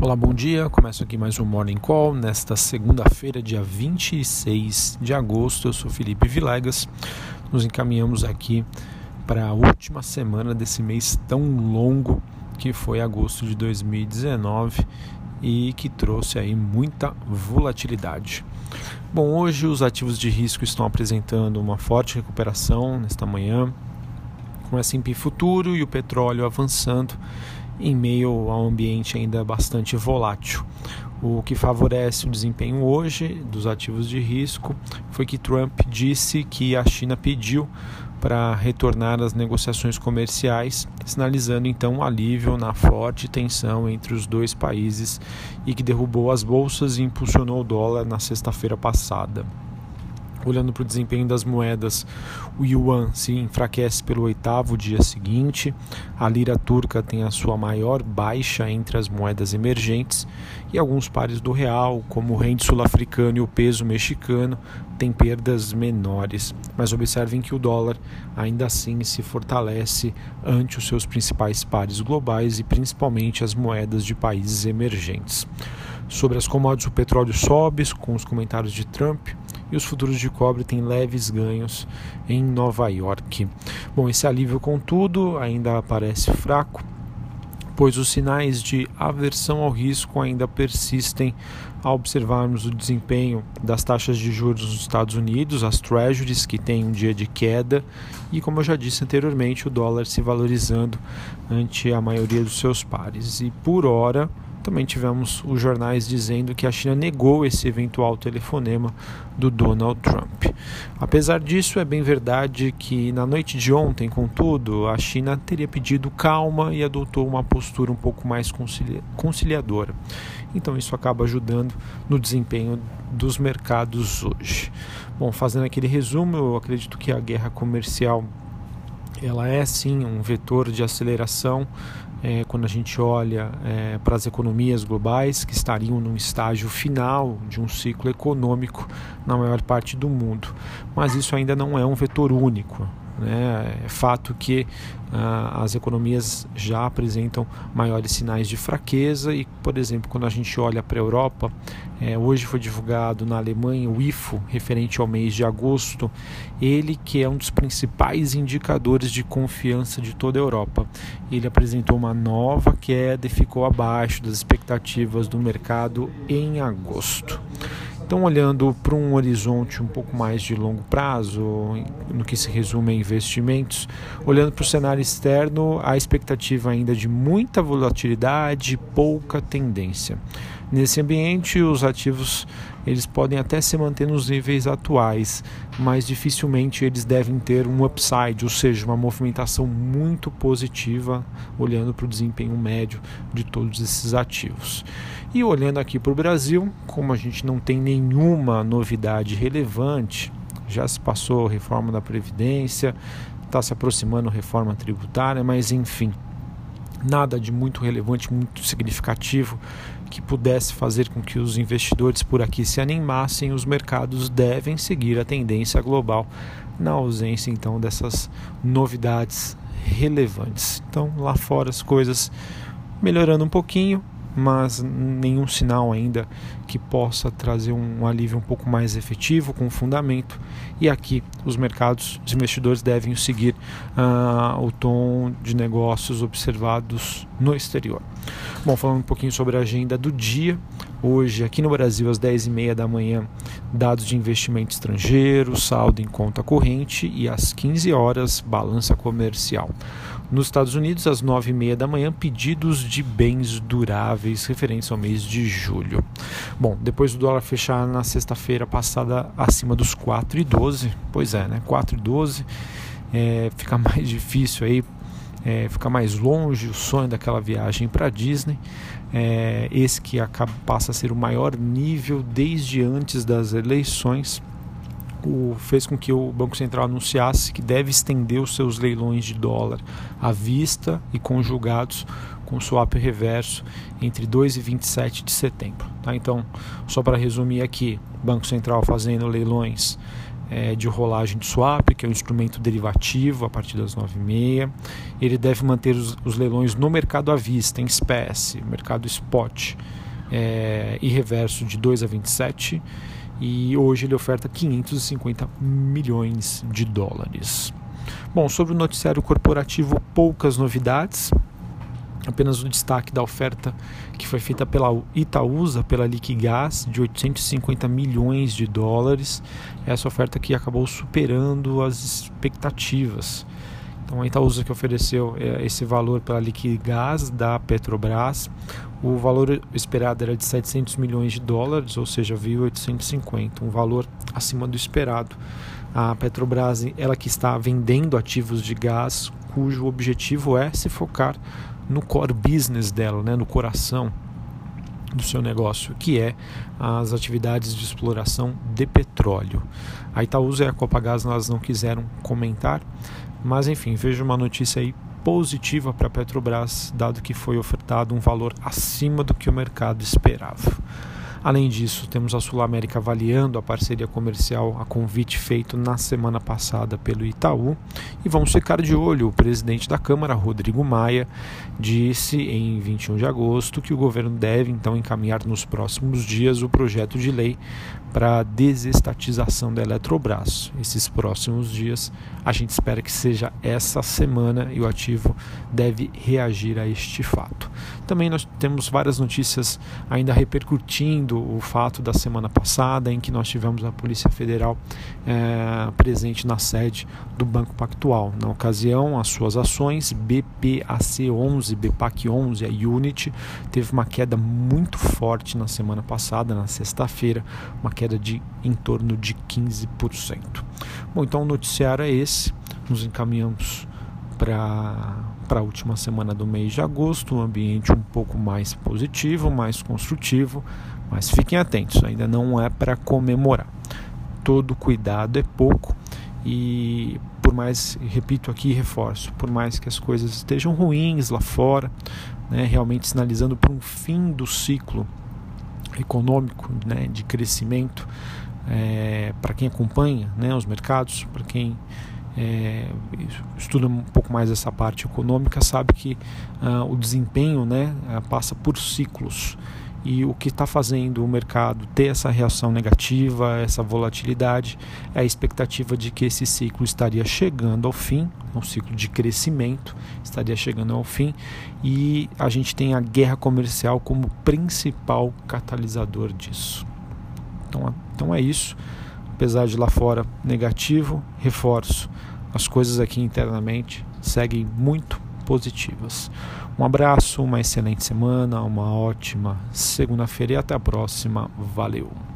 Olá, bom dia. Começo aqui mais um Morning Call nesta segunda-feira, dia 26 de agosto. Eu sou Felipe Vilegas. Nos encaminhamos aqui para a última semana desse mês tão longo que foi agosto de 2019 e que trouxe aí muita volatilidade. Bom, hoje os ativos de risco estão apresentando uma forte recuperação nesta manhã, com o S&P futuro e o petróleo avançando em meio a um ambiente ainda bastante volátil. O que favorece o desempenho hoje dos ativos de risco foi que Trump disse que a China pediu para retornar às negociações comerciais, sinalizando então um alívio na forte tensão entre os dois países e que derrubou as bolsas e impulsionou o dólar na sexta-feira passada. Olhando para o desempenho das moedas, o yuan se enfraquece pelo oitavo dia seguinte, a lira turca tem a sua maior baixa entre as moedas emergentes e alguns pares do real, como o rende sul-africano e o peso mexicano, têm perdas menores. Mas observem que o dólar ainda assim se fortalece ante os seus principais pares globais e principalmente as moedas de países emergentes. Sobre as commodities, o petróleo sobe com os comentários de Trump e os futuros de cobre têm leves ganhos em Nova York. Bom, esse alívio, contudo, ainda parece fraco, pois os sinais de aversão ao risco ainda persistem ao observarmos o desempenho das taxas de juros nos Estados Unidos, as Treasuries, que têm um dia de queda, e como eu já disse anteriormente, o dólar se valorizando ante a maioria dos seus pares. E por hora, também tivemos os jornais dizendo que a China negou esse eventual telefonema do Donald Trump. Apesar disso, é bem verdade que na noite de ontem, contudo, a China teria pedido calma e adotou uma postura um pouco mais conciliadora. Então, isso acaba ajudando no desempenho dos mercados hoje. Bom, fazendo aquele resumo, eu acredito que a guerra comercial ela é sim um vetor de aceleração é, quando a gente olha é, para as economias globais que estariam num estágio final de um ciclo econômico na maior parte do mundo. Mas isso ainda não é um vetor único. Né? É fato que ah, as economias já apresentam maiores sinais de fraqueza e, por exemplo, quando a gente olha para a Europa, é, hoje foi divulgado na Alemanha o IFO, referente ao mês de agosto, ele que é um dos principais indicadores de confiança de toda a Europa. Ele apresentou uma nova queda e ficou abaixo das expectativas do mercado em agosto. Então, olhando para um horizonte um pouco mais de longo prazo, no que se resume a investimentos, olhando para o cenário externo, a expectativa ainda de muita volatilidade pouca tendência. Nesse ambiente, os ativos eles podem até se manter nos níveis atuais, mas dificilmente eles devem ter um upside, ou seja, uma movimentação muito positiva, olhando para o desempenho médio de todos esses ativos. E olhando aqui para o Brasil, como a gente não tem nenhuma novidade relevante, já se passou a reforma da Previdência, está se aproximando a reforma tributária, mas enfim, nada de muito relevante, muito significativo que pudesse fazer com que os investidores por aqui se animassem, os mercados devem seguir a tendência global na ausência então dessas novidades relevantes. Então, lá fora as coisas melhorando um pouquinho, mas nenhum sinal ainda que possa trazer um alívio um pouco mais efetivo, com fundamento. E aqui os mercados, os investidores devem seguir uh, o tom de negócios observados no exterior. Bom, falando um pouquinho sobre a agenda do dia, hoje aqui no Brasil às 10h30 da manhã, dados de investimento estrangeiro, saldo em conta corrente e às 15 horas, balança comercial. Nos Estados Unidos, às 9h30 da manhã, pedidos de bens duráveis referentes ao mês de julho. Bom, depois do dólar fechar na sexta-feira passada acima dos 4,12, pois é, né? 4,12 é, fica mais difícil aí, é, fica mais longe o sonho daquela viagem para Disney. É, esse que acaba, passa a ser o maior nível desde antes das eleições o, fez com que o Banco Central anunciasse que deve estender os seus leilões de dólar à vista e conjugados com swap reverso entre 2 e 27 de setembro. Tá? Então, só para resumir aqui, Banco Central fazendo leilões é, de rolagem de swap, que é um instrumento derivativo a partir das 9h30. Ele deve manter os, os leilões no mercado à vista, em espécie, mercado spot é, e reverso de 2 a 27 e hoje ele oferta 550 milhões de dólares. Bom, sobre o noticiário corporativo, poucas novidades. Apenas o destaque da oferta que foi feita pela Itaúsa, pela Liquigás, de 850 milhões de dólares. Essa oferta que acabou superando as expectativas. Então a Itaúsa que ofereceu é, esse valor pela Liquigás da Petrobras, o valor esperado era de 700 milhões de dólares, ou seja, veio 850, um valor acima do esperado. A Petrobras, ela que está vendendo ativos de gás, cujo objetivo é se focar no core business dela, né, no coração do seu negócio, que é as atividades de exploração de petróleo. A Itaúsa e a Copagás elas não quiseram comentar, mas enfim, vejo uma notícia aí positiva para a Petrobras, dado que foi ofertado um valor acima do que o mercado esperava. Além disso, temos a Sul América avaliando a parceria comercial a convite feito na semana passada pelo Itaú. E vamos ficar de olho. O presidente da Câmara, Rodrigo Maia, disse em 21 de agosto que o governo deve então encaminhar nos próximos dias o projeto de lei para a desestatização da Eletrobras. Esses próximos dias, a gente espera que seja essa semana e o ativo deve reagir a este fato. Também nós temos várias notícias ainda repercutindo o fato da semana passada em que nós tivemos a Polícia Federal é, presente na sede do Banco Pactual. Na ocasião, as suas ações BPAC11, BPAC11, a Unity, teve uma queda muito forte na semana passada, na sexta-feira, uma queda de em torno de 15%. Bom, então o noticiário é esse. Nos encaminhamos para para a última semana do mês de agosto, um ambiente um pouco mais positivo, mais construtivo, mas fiquem atentos, ainda não é para comemorar. Todo cuidado é pouco e por mais, repito aqui e reforço, por mais que as coisas estejam ruins lá fora, né, realmente sinalizando para um fim do ciclo econômico, né, de crescimento, é, para quem acompanha né, os mercados, para quem é, estuda um pouco mais essa parte econômica, sabe que uh, o desempenho né, passa por ciclos. E o que está fazendo o mercado ter essa reação negativa, essa volatilidade, é a expectativa de que esse ciclo estaria chegando ao fim, um ciclo de crescimento estaria chegando ao fim, e a gente tem a guerra comercial como principal catalisador disso. Então, então é isso. Apesar de lá fora negativo, reforço, as coisas aqui internamente seguem muito positivas. Um abraço, uma excelente semana, uma ótima segunda-feira e até a próxima. Valeu!